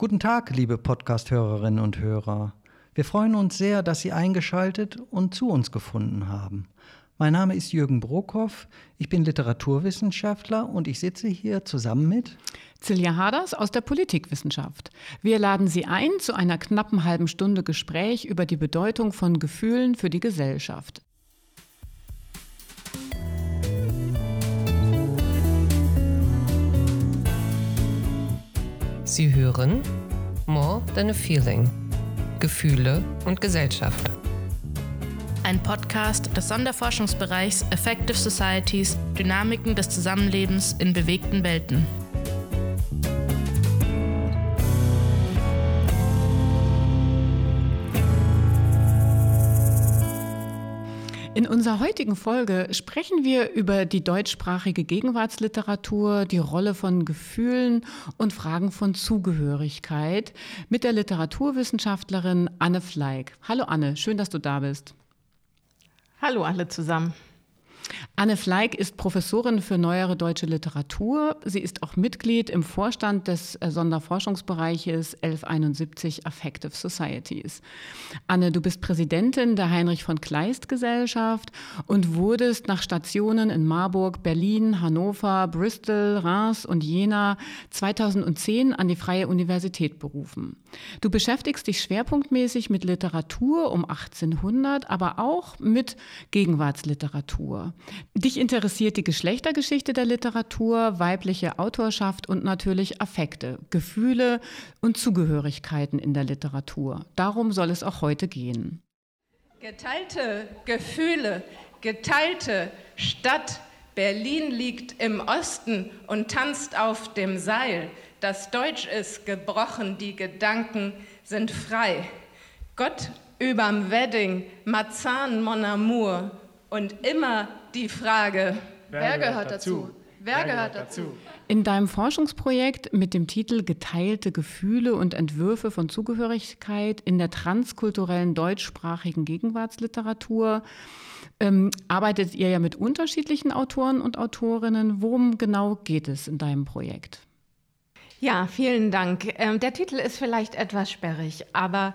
Guten Tag, liebe Podcast-Hörerinnen und Hörer. Wir freuen uns sehr, dass Sie eingeschaltet und zu uns gefunden haben. Mein Name ist Jürgen Brockhoff, ich bin Literaturwissenschaftler und ich sitze hier zusammen mit Silja Haders aus der Politikwissenschaft. Wir laden Sie ein zu einer knappen halben Stunde Gespräch über die Bedeutung von Gefühlen für die Gesellschaft. Sie hören More Than a Feeling. Gefühle und Gesellschaft. Ein Podcast des Sonderforschungsbereichs Effective Societies, Dynamiken des Zusammenlebens in bewegten Welten. In unserer heutigen Folge sprechen wir über die deutschsprachige Gegenwartsliteratur, die Rolle von Gefühlen und Fragen von Zugehörigkeit mit der Literaturwissenschaftlerin Anne Fleig. Hallo Anne, schön, dass du da bist. Hallo alle zusammen. Anne Fleig ist Professorin für neuere deutsche Literatur. Sie ist auch Mitglied im Vorstand des äh, Sonderforschungsbereiches 1171 Affective Societies. Anne, du bist Präsidentin der Heinrich von Kleist Gesellschaft und wurdest nach Stationen in Marburg, Berlin, Hannover, Bristol, Reims und Jena 2010 an die Freie Universität berufen. Du beschäftigst dich schwerpunktmäßig mit Literatur um 1800, aber auch mit Gegenwartsliteratur. Dich interessiert die Geschlechtergeschichte der Literatur, weibliche Autorschaft und natürlich Affekte, Gefühle und Zugehörigkeiten in der Literatur. Darum soll es auch heute gehen. Geteilte Gefühle, geteilte Stadt. Berlin liegt im Osten und tanzt auf dem Seil. Das Deutsch ist gebrochen, die Gedanken sind frei. Gott überm Wedding, Marzahn, Mon Amour und immer die Frage, wer, wer gehört dazu? dazu? Wer, wer gehört dazu? In deinem Forschungsprojekt mit dem Titel Geteilte Gefühle und Entwürfe von Zugehörigkeit in der transkulturellen deutschsprachigen Gegenwartsliteratur ähm, arbeitet ihr ja mit unterschiedlichen Autoren und Autorinnen. Worum genau geht es in deinem Projekt? Ja, vielen Dank. Ähm, der Titel ist vielleicht etwas sperrig, aber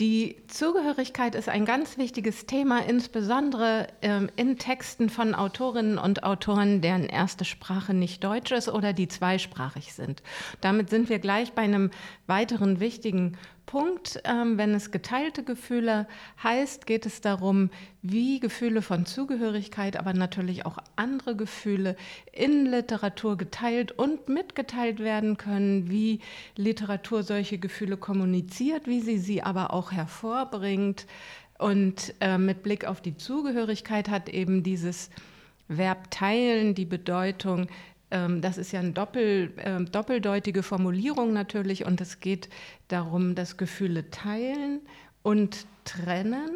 die Zugehörigkeit ist ein ganz wichtiges Thema, insbesondere ähm, in Texten von Autorinnen und Autoren, deren erste Sprache nicht Deutsch ist oder die zweisprachig sind. Damit sind wir gleich bei einem weiteren wichtigen Punkt. Ähm, wenn es geteilte Gefühle heißt, geht es darum, wie Gefühle von Zugehörigkeit, aber natürlich auch andere Gefühle in Literatur geteilt und mitgeteilt werden können, wie Literatur solche Gefühle kommuniziert, wie sie sie aber auch hervorbringt. Und äh, mit Blick auf die Zugehörigkeit hat eben dieses Verb teilen die Bedeutung, das ist ja eine doppel, äh, doppeldeutige Formulierung natürlich und es geht darum, dass Gefühle teilen und trennen,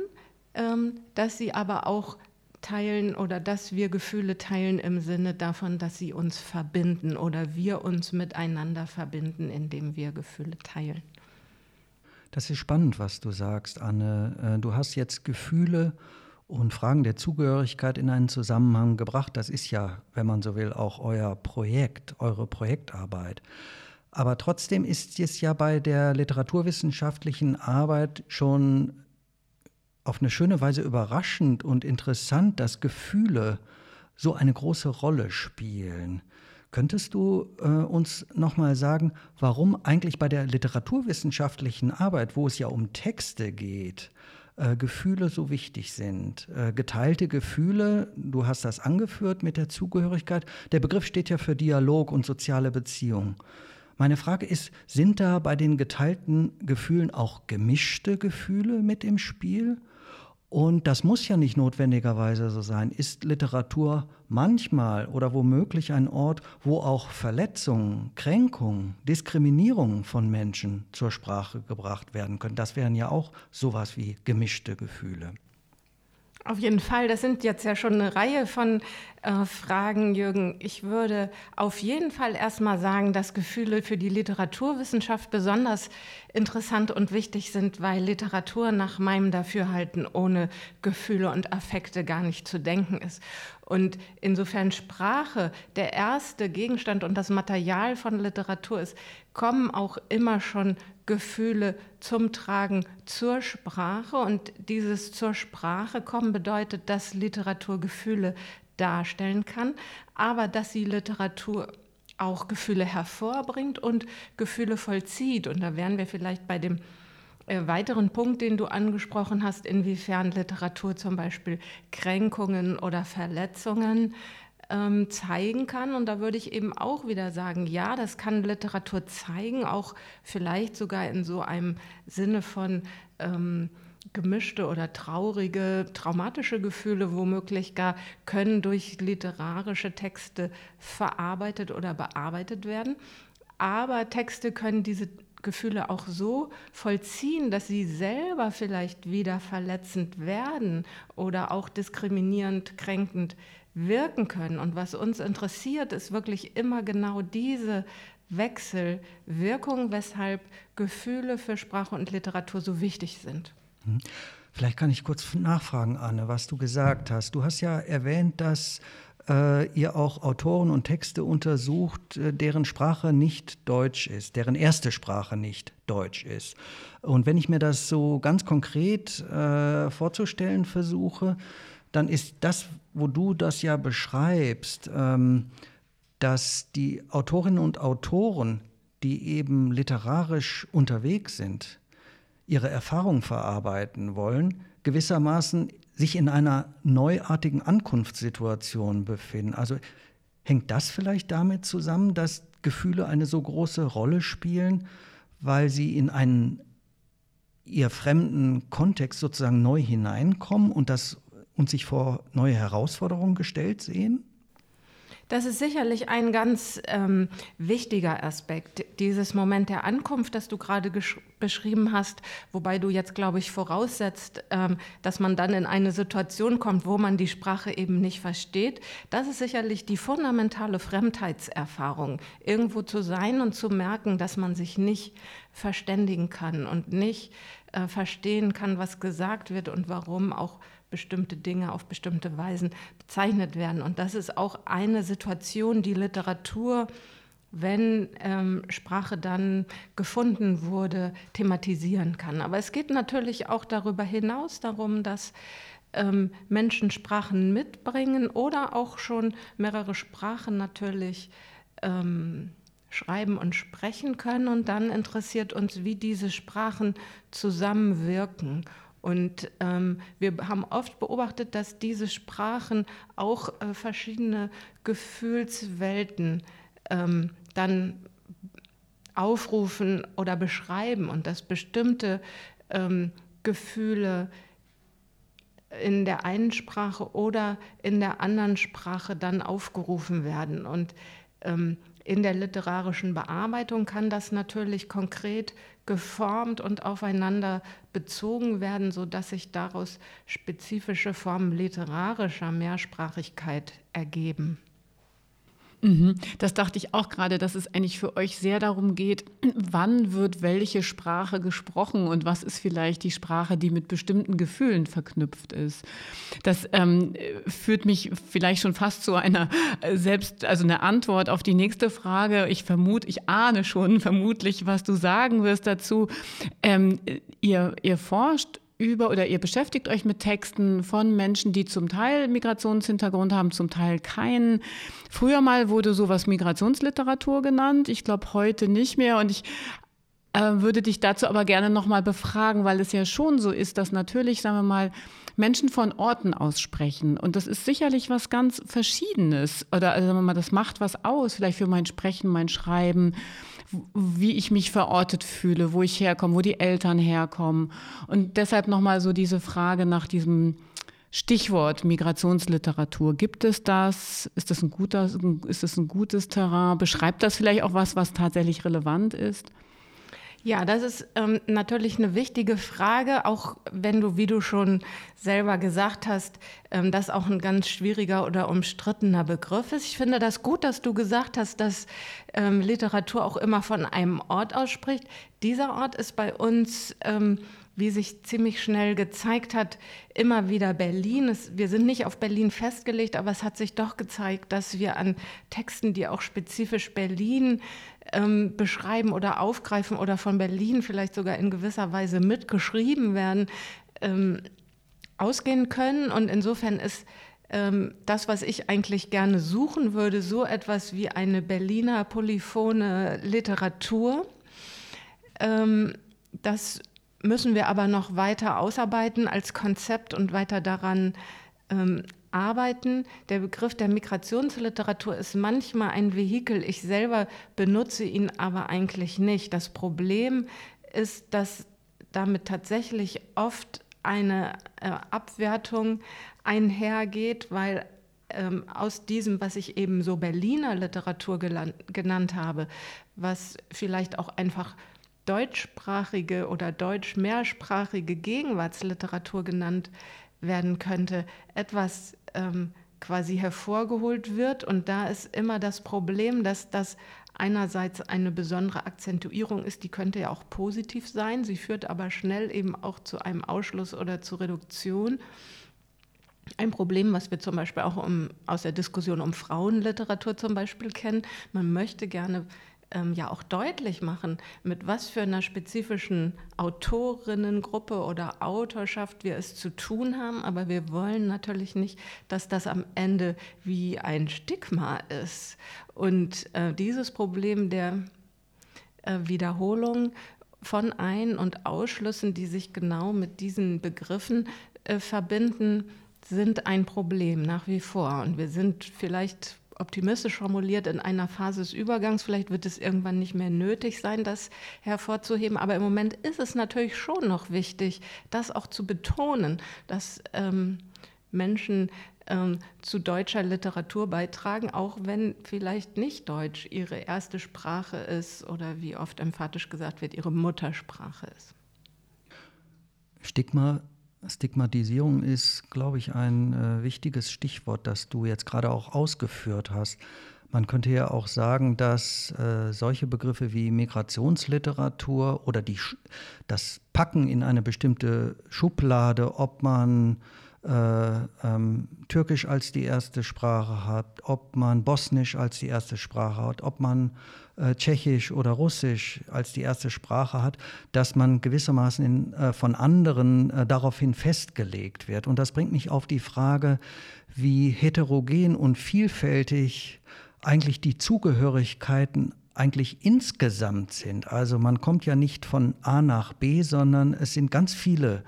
ähm, dass sie aber auch teilen oder dass wir Gefühle teilen im Sinne davon, dass sie uns verbinden oder wir uns miteinander verbinden, indem wir Gefühle teilen. Das ist spannend, was du sagst, Anne. Äh, du hast jetzt Gefühle und Fragen der Zugehörigkeit in einen Zusammenhang gebracht. Das ist ja, wenn man so will, auch euer Projekt, eure Projektarbeit. Aber trotzdem ist es ja bei der literaturwissenschaftlichen Arbeit schon auf eine schöne Weise überraschend und interessant, dass Gefühle so eine große Rolle spielen. Könntest du äh, uns nochmal sagen, warum eigentlich bei der literaturwissenschaftlichen Arbeit, wo es ja um Texte geht, äh, Gefühle so wichtig sind. Äh, geteilte Gefühle, du hast das angeführt mit der Zugehörigkeit. Der Begriff steht ja für Dialog und soziale Beziehung. Meine Frage ist, sind da bei den geteilten Gefühlen auch gemischte Gefühle mit im Spiel? Und das muss ja nicht notwendigerweise so sein. Ist Literatur manchmal oder womöglich ein Ort, wo auch Verletzungen, Kränkungen, Diskriminierung von Menschen zur Sprache gebracht werden können? Das wären ja auch sowas wie gemischte Gefühle. Auf jeden Fall, das sind jetzt ja schon eine Reihe von äh, Fragen, Jürgen. Ich würde auf jeden Fall erstmal sagen, dass Gefühle für die Literaturwissenschaft besonders interessant und wichtig sind, weil Literatur nach meinem Dafürhalten ohne Gefühle und Affekte gar nicht zu denken ist. Und insofern Sprache der erste Gegenstand und das Material von Literatur ist, kommen auch immer schon Gefühle zum Tragen zur Sprache. Und dieses zur Sprache kommen bedeutet, dass Literatur Gefühle darstellen kann, aber dass sie Literatur auch Gefühle hervorbringt und Gefühle vollzieht. Und da wären wir vielleicht bei dem äh, weiteren Punkt, den du angesprochen hast, inwiefern Literatur zum Beispiel Kränkungen oder Verletzungen ähm, zeigen kann. Und da würde ich eben auch wieder sagen, ja, das kann Literatur zeigen, auch vielleicht sogar in so einem Sinne von ähm, gemischte oder traurige, traumatische Gefühle womöglich gar können durch literarische Texte verarbeitet oder bearbeitet werden. Aber Texte können diese Gefühle auch so vollziehen, dass sie selber vielleicht wieder verletzend werden oder auch diskriminierend, kränkend wirken können. Und was uns interessiert, ist wirklich immer genau diese Wechselwirkung, weshalb Gefühle für Sprache und Literatur so wichtig sind. Hm. Vielleicht kann ich kurz nachfragen, Anne, was du gesagt hast. Du hast ja erwähnt, dass äh, ihr auch Autoren und Texte untersucht, äh, deren Sprache nicht Deutsch ist, deren erste Sprache nicht Deutsch ist. Und wenn ich mir das so ganz konkret äh, vorzustellen versuche, dann ist das, wo du das ja beschreibst, ähm, dass die Autorinnen und Autoren, die eben literarisch unterwegs sind, ihre Erfahrung verarbeiten wollen, gewissermaßen sich in einer neuartigen Ankunftssituation befinden. Also hängt das vielleicht damit zusammen, dass Gefühle eine so große Rolle spielen, weil sie in einen ihr fremden Kontext sozusagen neu hineinkommen und das und sich vor neue Herausforderungen gestellt sehen? Das ist sicherlich ein ganz ähm, wichtiger Aspekt, dieses Moment der Ankunft, das du gerade beschrieben hast, wobei du jetzt, glaube ich, voraussetzt, ähm, dass man dann in eine Situation kommt, wo man die Sprache eben nicht versteht. Das ist sicherlich die fundamentale Fremdheitserfahrung, irgendwo zu sein und zu merken, dass man sich nicht verständigen kann und nicht äh, verstehen kann, was gesagt wird und warum auch bestimmte Dinge auf bestimmte Weisen bezeichnet werden. Und das ist auch eine Situation, die Literatur, wenn ähm, Sprache dann gefunden wurde, thematisieren kann. Aber es geht natürlich auch darüber hinaus darum, dass ähm, Menschen Sprachen mitbringen oder auch schon mehrere Sprachen natürlich ähm, schreiben und sprechen können. Und dann interessiert uns, wie diese Sprachen zusammenwirken und ähm, wir haben oft beobachtet, dass diese Sprachen auch äh, verschiedene Gefühlswelten ähm, dann aufrufen oder beschreiben und dass bestimmte ähm, Gefühle in der einen Sprache oder in der anderen Sprache dann aufgerufen werden. Und ähm, in der literarischen Bearbeitung kann das natürlich konkret geformt und aufeinander bezogen werden, sodass sich daraus spezifische Formen literarischer Mehrsprachigkeit ergeben. Mhm. Das dachte ich auch gerade, dass es eigentlich für euch sehr darum geht, wann wird welche Sprache gesprochen und was ist vielleicht die Sprache, die mit bestimmten Gefühlen verknüpft ist. Das ähm, führt mich vielleicht schon fast zu einer äh, selbst, also eine Antwort auf die nächste Frage. Ich vermute, ich ahne schon vermutlich, was du sagen wirst dazu. Ähm, ihr, ihr forscht über oder ihr beschäftigt euch mit Texten von Menschen, die zum Teil Migrationshintergrund haben, zum Teil keinen. Früher mal wurde sowas Migrationsliteratur genannt. Ich glaube heute nicht mehr. Und ich äh, würde dich dazu aber gerne nochmal befragen, weil es ja schon so ist, dass natürlich, sagen wir mal, Menschen von Orten aussprechen. Und das ist sicherlich was ganz Verschiedenes. Oder also sagen wir mal, das macht was aus, vielleicht für mein Sprechen, mein Schreiben wie ich mich verortet fühle, wo ich herkomme, wo die Eltern herkommen. Und deshalb nochmal so diese Frage nach diesem Stichwort Migrationsliteratur. Gibt es das? Ist das ein, guter, ist das ein gutes Terrain? Beschreibt das vielleicht auch was, was tatsächlich relevant ist? Ja, das ist ähm, natürlich eine wichtige Frage, auch wenn du, wie du schon selber gesagt hast, ähm, das auch ein ganz schwieriger oder umstrittener Begriff ist. Ich finde das gut, dass du gesagt hast, dass ähm, Literatur auch immer von einem Ort ausspricht. Dieser Ort ist bei uns ähm, wie sich ziemlich schnell gezeigt hat, immer wieder Berlin. Es, wir sind nicht auf Berlin festgelegt, aber es hat sich doch gezeigt, dass wir an Texten, die auch spezifisch Berlin ähm, beschreiben oder aufgreifen oder von Berlin vielleicht sogar in gewisser Weise mitgeschrieben werden, ähm, ausgehen können. Und insofern ist ähm, das, was ich eigentlich gerne suchen würde, so etwas wie eine Berliner polyphone Literatur. Ähm, das müssen wir aber noch weiter ausarbeiten als Konzept und weiter daran ähm, arbeiten. Der Begriff der Migrationsliteratur ist manchmal ein Vehikel. Ich selber benutze ihn aber eigentlich nicht. Das Problem ist, dass damit tatsächlich oft eine äh, Abwertung einhergeht, weil ähm, aus diesem, was ich eben so Berliner Literatur genannt habe, was vielleicht auch einfach deutschsprachige oder deutsch-mehrsprachige Gegenwartsliteratur genannt werden könnte, etwas ähm, quasi hervorgeholt wird. Und da ist immer das Problem, dass das einerseits eine besondere Akzentuierung ist, die könnte ja auch positiv sein, sie führt aber schnell eben auch zu einem Ausschluss oder zur Reduktion. Ein Problem, was wir zum Beispiel auch um, aus der Diskussion um Frauenliteratur zum Beispiel kennen, man möchte gerne ähm, ja auch deutlich machen, mit was für einer spezifischen Autorinnengruppe oder Autorschaft wir es zu tun haben. Aber wir wollen natürlich nicht, dass das am Ende wie ein Stigma ist. Und äh, dieses Problem der äh, Wiederholung von Ein- und Ausschlüssen, die sich genau mit diesen Begriffen äh, verbinden, sind ein Problem nach wie vor. Und wir sind vielleicht optimistisch formuliert, in einer Phase des Übergangs. Vielleicht wird es irgendwann nicht mehr nötig sein, das hervorzuheben. Aber im Moment ist es natürlich schon noch wichtig, das auch zu betonen, dass ähm, Menschen ähm, zu deutscher Literatur beitragen, auch wenn vielleicht nicht Deutsch ihre erste Sprache ist oder wie oft emphatisch gesagt wird, ihre Muttersprache ist. Stigma Stigmatisierung ist, glaube ich, ein äh, wichtiges Stichwort, das du jetzt gerade auch ausgeführt hast. Man könnte ja auch sagen, dass äh, solche Begriffe wie Migrationsliteratur oder die, das Packen in eine bestimmte Schublade, ob man äh, ähm, Türkisch als die erste Sprache hat, ob man Bosnisch als die erste Sprache hat, ob man äh, Tschechisch oder Russisch als die erste Sprache hat, dass man gewissermaßen in, äh, von anderen äh, daraufhin festgelegt wird. Und das bringt mich auf die Frage, wie heterogen und vielfältig eigentlich die Zugehörigkeiten eigentlich insgesamt sind. Also man kommt ja nicht von A nach B, sondern es sind ganz viele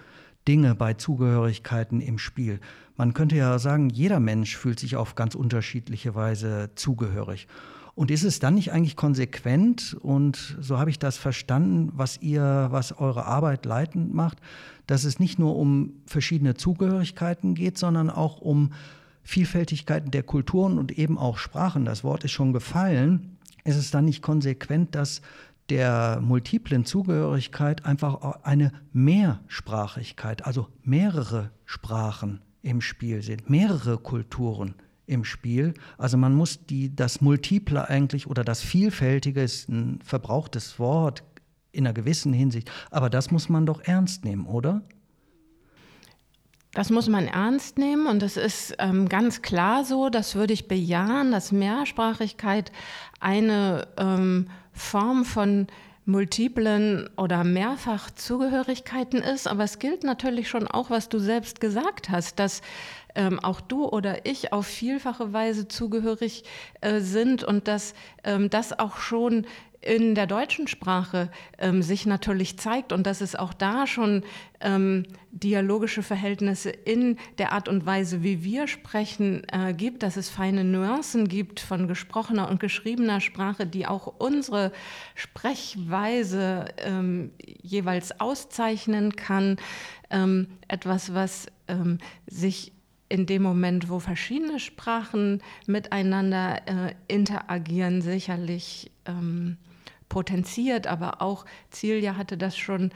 Dinge bei Zugehörigkeiten im Spiel. Man könnte ja sagen, jeder Mensch fühlt sich auf ganz unterschiedliche Weise zugehörig. Und ist es dann nicht eigentlich konsequent, und so habe ich das verstanden, was ihr, was eure Arbeit leitend macht, dass es nicht nur um verschiedene Zugehörigkeiten geht, sondern auch um Vielfältigkeiten der Kulturen und eben auch Sprachen. Das Wort ist schon gefallen. Ist es dann nicht konsequent, dass der multiplen Zugehörigkeit einfach eine Mehrsprachigkeit, also mehrere Sprachen im Spiel sind, mehrere Kulturen im Spiel. Also man muss die, das Multiple eigentlich oder das Vielfältige ist ein verbrauchtes Wort in einer gewissen Hinsicht, aber das muss man doch ernst nehmen, oder? Das muss man ernst nehmen und es ist ähm, ganz klar so, das würde ich bejahen, dass Mehrsprachigkeit eine ähm, Form von multiplen oder Mehrfachzugehörigkeiten ist. Aber es gilt natürlich schon auch, was du selbst gesagt hast, dass ähm, auch du oder ich auf vielfache Weise zugehörig äh, sind und dass ähm, das auch schon in der deutschen Sprache ähm, sich natürlich zeigt und dass es auch da schon ähm, dialogische Verhältnisse in der Art und Weise, wie wir sprechen, äh, gibt, dass es feine Nuancen gibt von gesprochener und geschriebener Sprache, die auch unsere Sprechweise ähm, jeweils auszeichnen kann. Ähm, etwas, was ähm, sich in dem Moment, wo verschiedene Sprachen miteinander äh, interagieren, sicherlich ähm, potenziert, aber auch Celia hatte das schon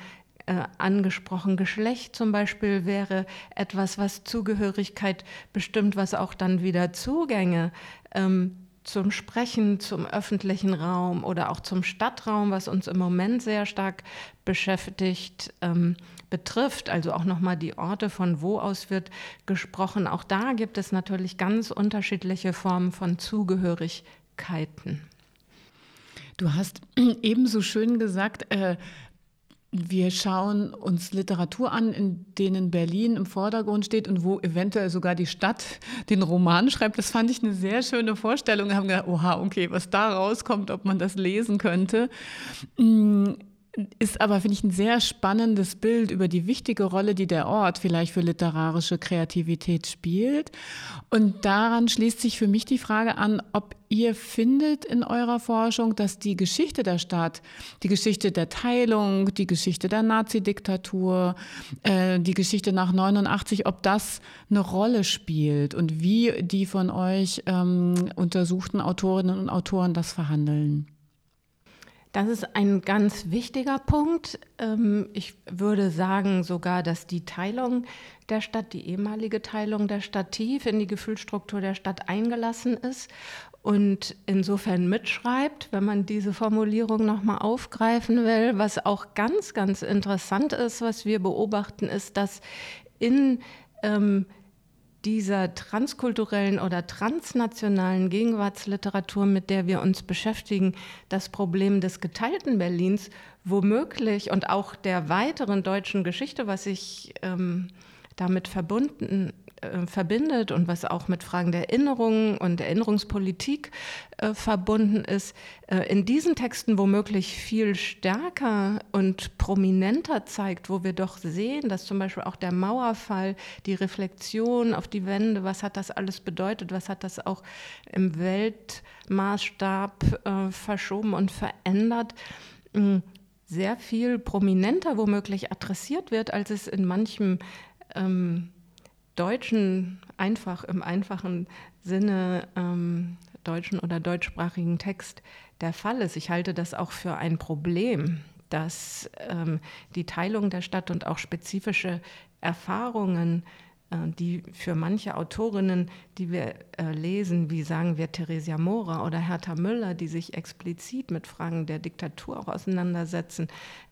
äh, angesprochen. Geschlecht zum Beispiel wäre etwas, was Zugehörigkeit bestimmt, was auch dann wieder Zugänge ähm, zum Sprechen, zum öffentlichen Raum oder auch zum Stadtraum, was uns im Moment sehr stark beschäftigt, ähm, betrifft, also auch nochmal die Orte, von wo aus wird gesprochen. Auch da gibt es natürlich ganz unterschiedliche Formen von Zugehörigkeiten. Du hast ebenso schön gesagt, äh, wir schauen uns Literatur an, in denen Berlin im Vordergrund steht und wo eventuell sogar die Stadt den Roman schreibt. Das fand ich eine sehr schöne Vorstellung. Wir haben gedacht, oha, okay, was da rauskommt, ob man das lesen könnte. Ist aber, finde ich, ein sehr spannendes Bild über die wichtige Rolle, die der Ort vielleicht für literarische Kreativität spielt. Und daran schließt sich für mich die Frage an, ob ihr findet in eurer Forschung, dass die Geschichte der Stadt, die Geschichte der Teilung, die Geschichte der Nazi-Diktatur, äh, die Geschichte nach 89, ob das eine Rolle spielt und wie die von euch ähm, untersuchten Autorinnen und Autoren das verhandeln. Das ist ein ganz wichtiger Punkt. Ähm, ich würde sagen sogar, dass die Teilung der Stadt, die ehemalige Teilung der Stadt tief in die Gefühlsstruktur der Stadt eingelassen ist und insofern mitschreibt, wenn man diese Formulierung nochmal aufgreifen will. Was auch ganz, ganz interessant ist, was wir beobachten, ist, dass in ähm, dieser transkulturellen oder transnationalen Gegenwartsliteratur, mit der wir uns beschäftigen, das Problem des geteilten Berlins womöglich und auch der weiteren deutschen Geschichte, was sich ähm, damit verbunden äh, verbindet und was auch mit Fragen der Erinnerung und Erinnerungspolitik äh, verbunden ist, äh, in diesen Texten womöglich viel stärker und prominenter zeigt, wo wir doch sehen, dass zum Beispiel auch der Mauerfall, die Reflexion auf die Wände, was hat das alles bedeutet, was hat das auch im Weltmaßstab äh, verschoben und verändert, mm, sehr viel prominenter womöglich adressiert wird, als es in manchem ähm, deutschen, einfach im einfachen Sinne ähm, deutschen oder deutschsprachigen Text der Fall ist. Ich halte das auch für ein Problem, dass ähm, die Teilung der Stadt und auch spezifische Erfahrungen, äh, die für manche Autorinnen, die wir äh, lesen, wie sagen wir Theresia Mora oder Hertha Müller, die sich explizit mit Fragen der Diktatur auch auseinandersetzen,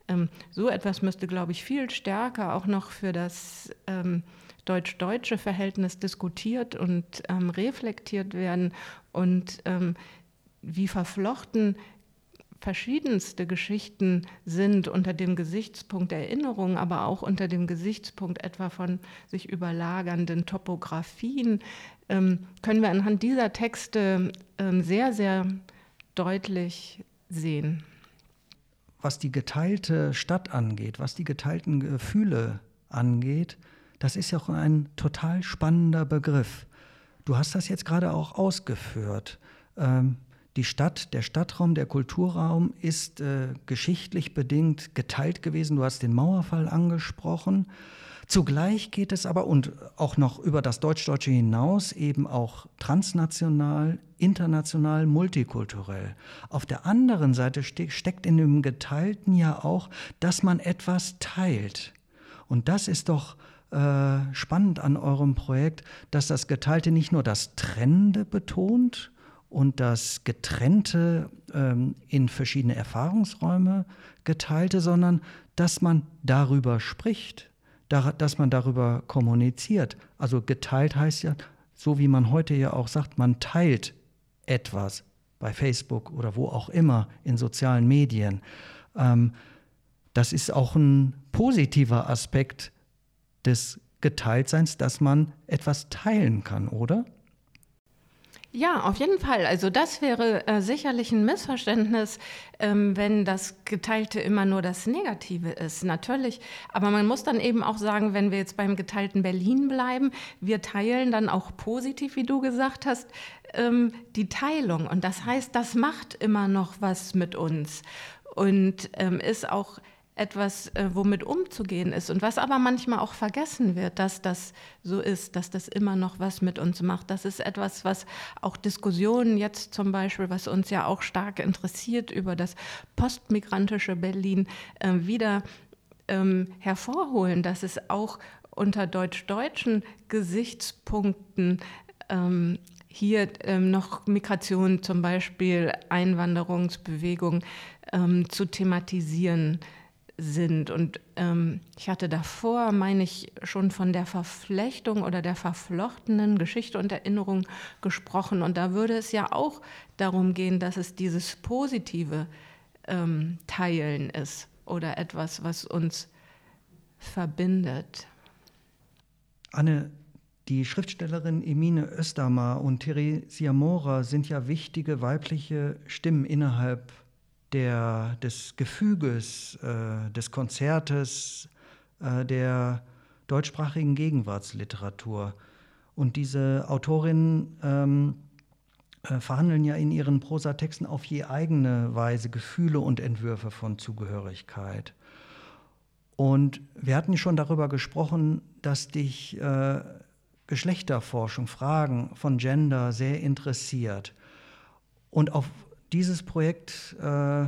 ähm, so etwas müsste, glaube ich, viel stärker auch noch für das ähm, deutsch-deutsche Verhältnis diskutiert und ähm, reflektiert werden und ähm, wie verflochten verschiedenste Geschichten sind unter dem Gesichtspunkt Erinnerung, aber auch unter dem Gesichtspunkt etwa von sich überlagernden Topografien, ähm, können wir anhand dieser Texte ähm, sehr, sehr deutlich sehen. Was die geteilte Stadt angeht, was die geteilten Gefühle angeht, das ist ja auch ein total spannender Begriff. Du hast das jetzt gerade auch ausgeführt. Ähm, die Stadt, der Stadtraum, der Kulturraum ist äh, geschichtlich bedingt geteilt gewesen. Du hast den Mauerfall angesprochen. Zugleich geht es aber und auch noch über das Deutsch-Deutsche hinaus eben auch transnational, international, multikulturell. Auf der anderen Seite ste steckt in dem Geteilten ja auch, dass man etwas teilt. Und das ist doch äh, spannend an eurem Projekt, dass das Geteilte nicht nur das Trennende betont und das Getrennte ähm, in verschiedene Erfahrungsräume geteilte, sondern dass man darüber spricht, da, dass man darüber kommuniziert. Also geteilt heißt ja, so wie man heute ja auch sagt, man teilt etwas bei Facebook oder wo auch immer in sozialen Medien. Ähm, das ist auch ein positiver Aspekt des Geteiltseins, dass man etwas teilen kann, oder? Ja, auf jeden Fall. Also das wäre äh, sicherlich ein Missverständnis, ähm, wenn das Geteilte immer nur das Negative ist. Natürlich. Aber man muss dann eben auch sagen, wenn wir jetzt beim geteilten Berlin bleiben, wir teilen dann auch positiv, wie du gesagt hast, ähm, die Teilung. Und das heißt, das macht immer noch was mit uns und ähm, ist auch etwas, äh, womit umzugehen ist. Und was aber manchmal auch vergessen wird, dass das so ist, dass das immer noch was mit uns macht. Das ist etwas, was auch Diskussionen jetzt zum Beispiel, was uns ja auch stark interessiert über das postmigrantische Berlin, äh, wieder ähm, hervorholen, dass es auch unter deutsch-deutschen Gesichtspunkten ähm, hier ähm, noch Migration, zum Beispiel Einwanderungsbewegung ähm, zu thematisieren sind. Und ähm, ich hatte davor, meine ich, schon von der Verflechtung oder der verflochtenen Geschichte und Erinnerung gesprochen. Und da würde es ja auch darum gehen, dass es dieses positive ähm, Teilen ist oder etwas, was uns verbindet. Anne, die Schriftstellerin Emine Östermar und Theresia Mora sind ja wichtige weibliche Stimmen innerhalb der, des Gefüges, äh, des Konzertes, äh, der deutschsprachigen Gegenwartsliteratur. Und diese Autorinnen ähm, äh, verhandeln ja in ihren Prosatexten auf je eigene Weise Gefühle und Entwürfe von Zugehörigkeit. Und wir hatten schon darüber gesprochen, dass dich äh, Geschlechterforschung, Fragen von Gender sehr interessiert. Und auf dieses Projekt äh,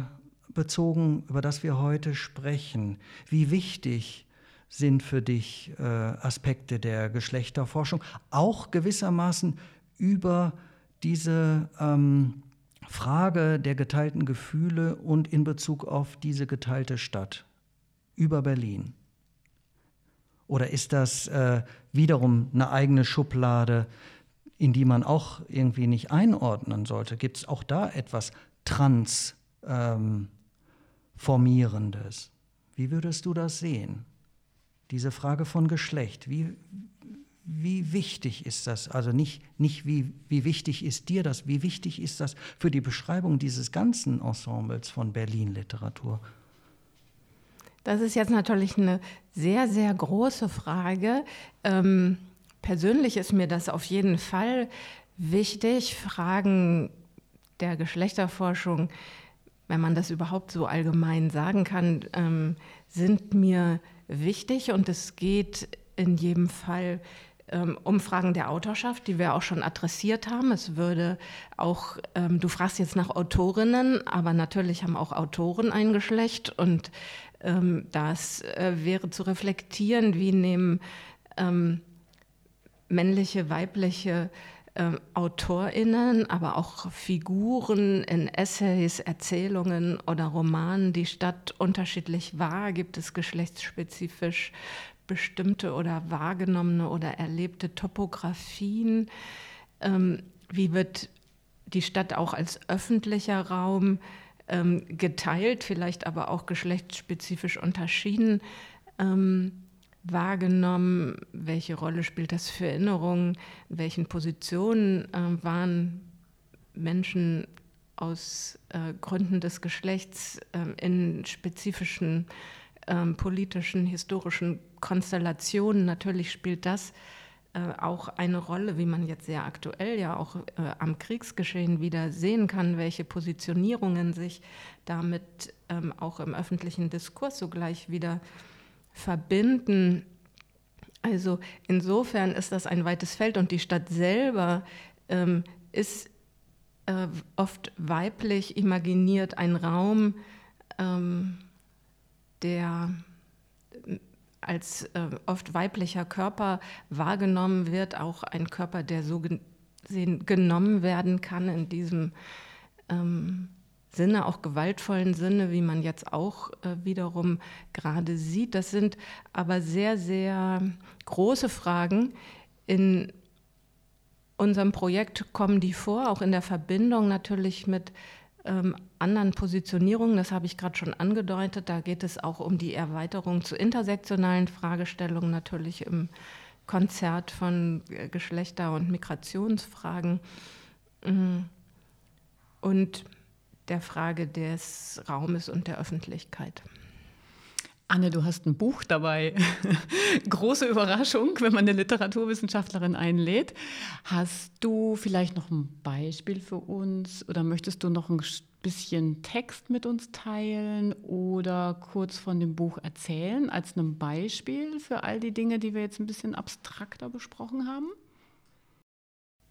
bezogen, über das wir heute sprechen, wie wichtig sind für dich äh, Aspekte der Geschlechterforschung, auch gewissermaßen über diese ähm, Frage der geteilten Gefühle und in Bezug auf diese geteilte Stadt über Berlin? Oder ist das äh, wiederum eine eigene Schublade, in die man auch irgendwie nicht einordnen sollte? Gibt es auch da etwas Transformierendes? Ähm, wie würdest du das sehen? Diese Frage von Geschlecht, wie, wie wichtig ist das? Also nicht, nicht wie, wie wichtig ist dir das, wie wichtig ist das für die Beschreibung dieses ganzen Ensembles von Berlin-Literatur? Das ist jetzt natürlich eine sehr, sehr große Frage. Ähm, persönlich ist mir das auf jeden Fall wichtig. Fragen der Geschlechterforschung, wenn man das überhaupt so allgemein sagen kann, ähm, sind mir wichtig und es geht in jedem Fall ähm, Umfragen der Autorschaft, die wir auch schon adressiert haben. Es würde auch, ähm, du fragst jetzt nach Autorinnen, aber natürlich haben auch Autoren ein Geschlecht und ähm, das äh, wäre zu reflektieren, wie nehmen ähm, männliche, weibliche äh, AutorInnen, aber auch Figuren in Essays, Erzählungen oder Romanen die Stadt unterschiedlich wahr? Gibt es geschlechtsspezifisch bestimmte oder wahrgenommene oder erlebte Topografien? Ähm, wie wird die Stadt auch als öffentlicher Raum ähm, geteilt, vielleicht aber auch geschlechtsspezifisch unterschieden ähm, wahrgenommen? Welche Rolle spielt das für Erinnerungen? In welchen Positionen äh, waren Menschen aus äh, Gründen des Geschlechts äh, in spezifischen ähm, politischen, historischen Konstellationen? Natürlich spielt das äh, auch eine Rolle, wie man jetzt sehr aktuell ja auch äh, am Kriegsgeschehen wieder sehen kann, welche Positionierungen sich damit ähm, auch im öffentlichen Diskurs sogleich wieder verbinden. Also insofern ist das ein weites Feld und die Stadt selber ähm, ist äh, oft weiblich imaginiert, ein Raum, ähm, der als äh, oft weiblicher Körper wahrgenommen wird, auch ein Körper, der so gesehen genommen werden kann in diesem ähm, Sinne, auch gewaltvollen Sinne, wie man jetzt auch äh, wiederum gerade sieht. Das sind aber sehr, sehr große Fragen. In unserem Projekt kommen die vor, auch in der Verbindung natürlich mit ähm, anderen Positionierungen, das habe ich gerade schon angedeutet. Da geht es auch um die Erweiterung zu intersektionalen Fragestellungen, natürlich im Konzert von äh, Geschlechter- und Migrationsfragen mm. und der Frage des Raumes und der Öffentlichkeit. Anne, du hast ein Buch dabei. Große Überraschung, wenn man eine Literaturwissenschaftlerin einlädt. Hast du vielleicht noch ein Beispiel für uns oder möchtest du noch ein bisschen Text mit uns teilen oder kurz von dem Buch erzählen als ein Beispiel für all die Dinge, die wir jetzt ein bisschen abstrakter besprochen haben?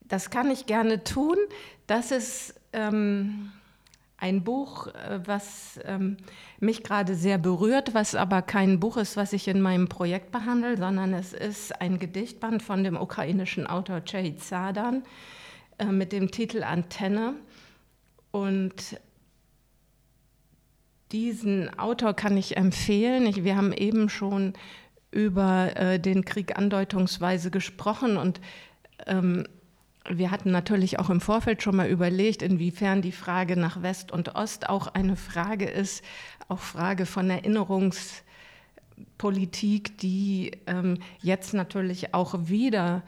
Das kann ich gerne tun. Das ist ähm, ein Buch, äh, was ähm, mich gerade sehr berührt, was aber kein Buch ist, was ich in meinem Projekt behandle, sondern es ist ein Gedichtband von dem ukrainischen Autor Cehid Sadan. äh, mit dem Titel Antenne. Und diesen Autor kann ich empfehlen. Ich, wir haben eben schon über äh, den Krieg andeutungsweise gesprochen und ähm, wir hatten natürlich auch im Vorfeld schon mal überlegt, inwiefern die Frage nach West und Ost auch eine Frage ist, auch Frage von Erinnerungspolitik, die ähm, jetzt natürlich auch wieder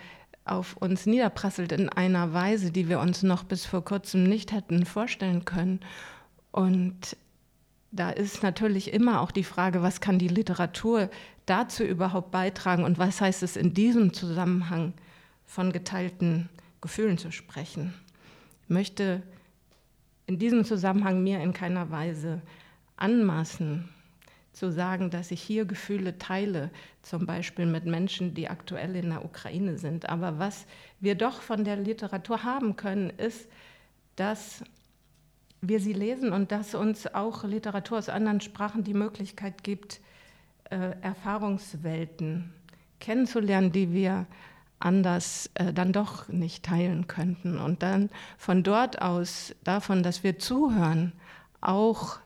auf uns niederprasselt in einer Weise, die wir uns noch bis vor kurzem nicht hätten vorstellen können. Und da ist natürlich immer auch die Frage, was kann die Literatur dazu überhaupt beitragen und was heißt es in diesem Zusammenhang von geteilten Gefühlen zu sprechen. Ich möchte in diesem Zusammenhang mir in keiner Weise anmaßen, zu sagen, dass ich hier Gefühle teile, zum Beispiel mit Menschen, die aktuell in der Ukraine sind. Aber was wir doch von der Literatur haben können, ist, dass wir sie lesen und dass uns auch Literatur aus anderen Sprachen die Möglichkeit gibt, äh, Erfahrungswelten kennenzulernen, die wir anders äh, dann doch nicht teilen könnten. Und dann von dort aus, davon, dass wir zuhören, auch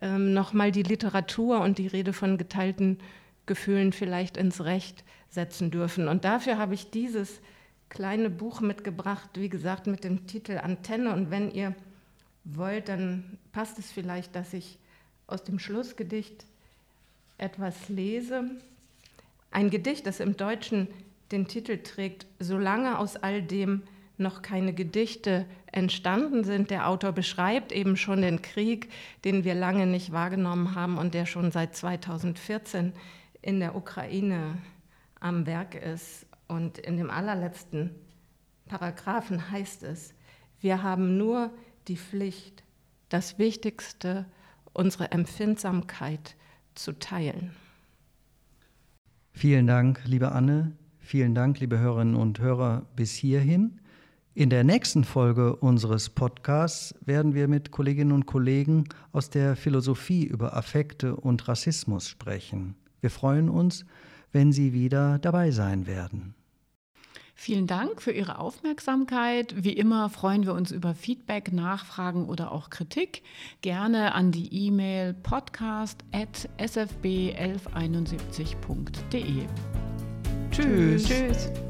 ähm, nochmal die Literatur und die Rede von geteilten Gefühlen vielleicht ins Recht setzen dürfen. Und dafür habe ich dieses kleine Buch mitgebracht, wie gesagt, mit dem Titel Antenne. Und wenn ihr wollt, dann passt es vielleicht, dass ich aus dem Schlussgedicht etwas lese. Ein Gedicht, das im Deutschen den Titel trägt, Solange aus all dem noch keine Gedichte entstanden sind. Der Autor beschreibt eben schon den Krieg, den wir lange nicht wahrgenommen haben und der schon seit 2014 in der Ukraine am Werk ist. Und in dem allerletzten Paragraphen heißt es, wir haben nur die Pflicht, das Wichtigste, unsere Empfindsamkeit zu teilen. Vielen Dank, liebe Anne. Vielen Dank, liebe Hörerinnen und Hörer, bis hierhin. In der nächsten Folge unseres Podcasts werden wir mit Kolleginnen und Kollegen aus der Philosophie über Affekte und Rassismus sprechen. Wir freuen uns, wenn Sie wieder dabei sein werden. Vielen Dank für Ihre Aufmerksamkeit. Wie immer freuen wir uns über Feedback, Nachfragen oder auch Kritik. Gerne an die E-Mail podcast.sfb1171.de. Tschüss. Tschüss.